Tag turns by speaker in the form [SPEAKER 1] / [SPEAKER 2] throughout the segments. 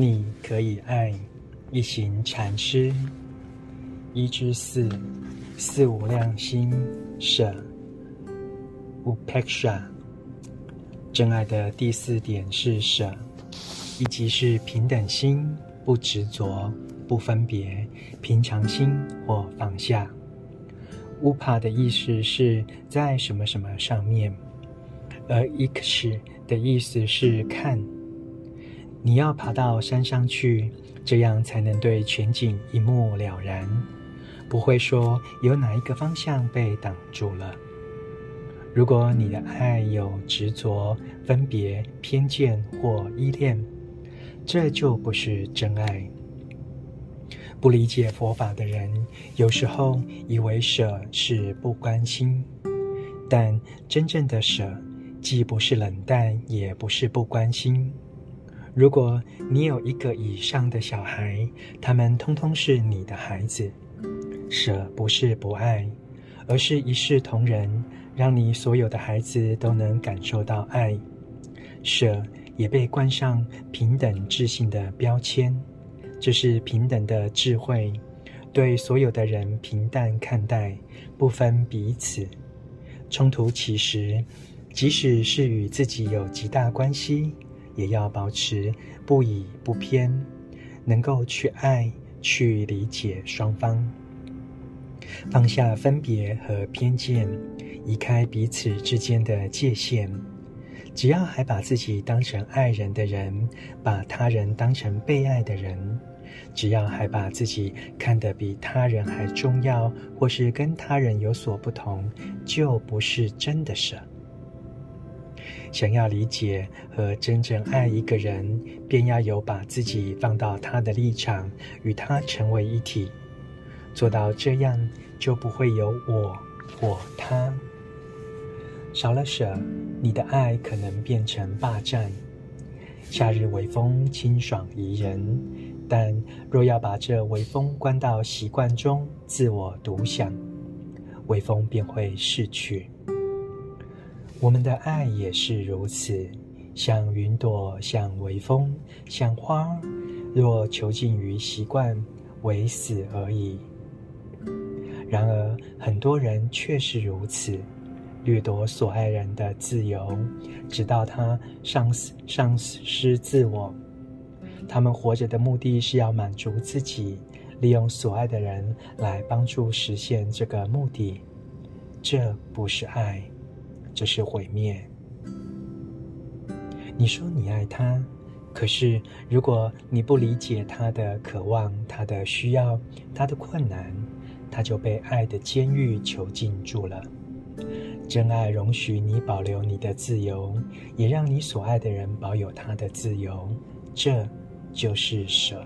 [SPEAKER 1] 你可以爱一行禅师一至四四无量心舍 Upeksha 真爱的第四点是舍，以及是平等心、不执着、不分别、平常心或放下。Upa 的意思是在什么什么上面，而 Iksh 的意思是看。你要爬到山上去，这样才能对全景一目了然，不会说有哪一个方向被挡住了。如果你的爱有执着、分别、偏见或依恋，这就不是真爱。不理解佛法的人，有时候以为舍是不关心，但真正的舍，既不是冷淡，也不是不关心。如果你有一个以上的小孩，他们通通是你的孩子，舍不是不爱，而是一视同仁，让你所有的孩子都能感受到爱。舍也被冠上平等智性的标签，这是平等的智慧，对所有的人平淡看待，不分彼此。冲突其实，即使是与自己有极大关系。也要保持不以不偏，能够去爱、去理解双方，放下分别和偏见，移开彼此之间的界限。只要还把自己当成爱人的人，把他人当成被爱的人，只要还把自己看得比他人还重要，或是跟他人有所不同，就不是真的舍。想要理解和真正爱一个人，便要有把自己放到他的立场，与他成为一体。做到这样，就不会有我我他。少了舍，你的爱可能变成霸占。夏日微风清爽宜人，但若要把这微风关到习惯中，自我独享，微风便会逝去。我们的爱也是如此，像云朵，像微风，像花。若囚禁于习惯，唯死而已。然而，很多人却是如此，掠夺所爱人的自由，直到他丧失丧失自我。他们活着的目的是要满足自己，利用所爱的人来帮助实现这个目的。这不是爱。这是毁灭。你说你爱他，可是如果你不理解他的渴望、他的需要、他的困难，他就被爱的监狱囚禁住了。真爱容许你保留你的自由，也让你所爱的人保有他的自由。这就是舍。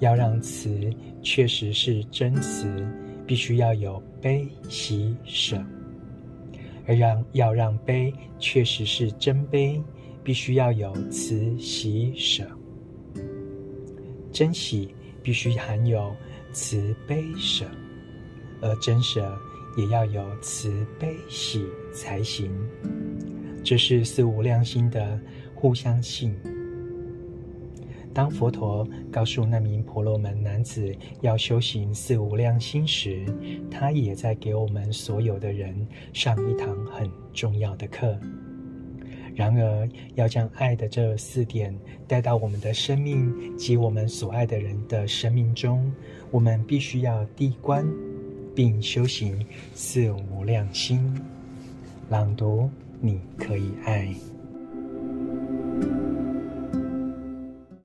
[SPEAKER 1] 要让慈确实是真慈，必须要有悲喜舍。而让要让悲确实是真悲，必须要有慈喜舍。真喜必须含有慈悲舍，而真舍也要有慈悲喜才行。这是四无量心的互相性。当佛陀告诉那名婆罗门男子要修行四无量心时，他也在给我们所有的人上一堂很重要的课。然而，要将爱的这四点带到我们的生命及我们所爱的人的生命中，我们必须要谛观，并修行四无量心。朗读，你可以爱。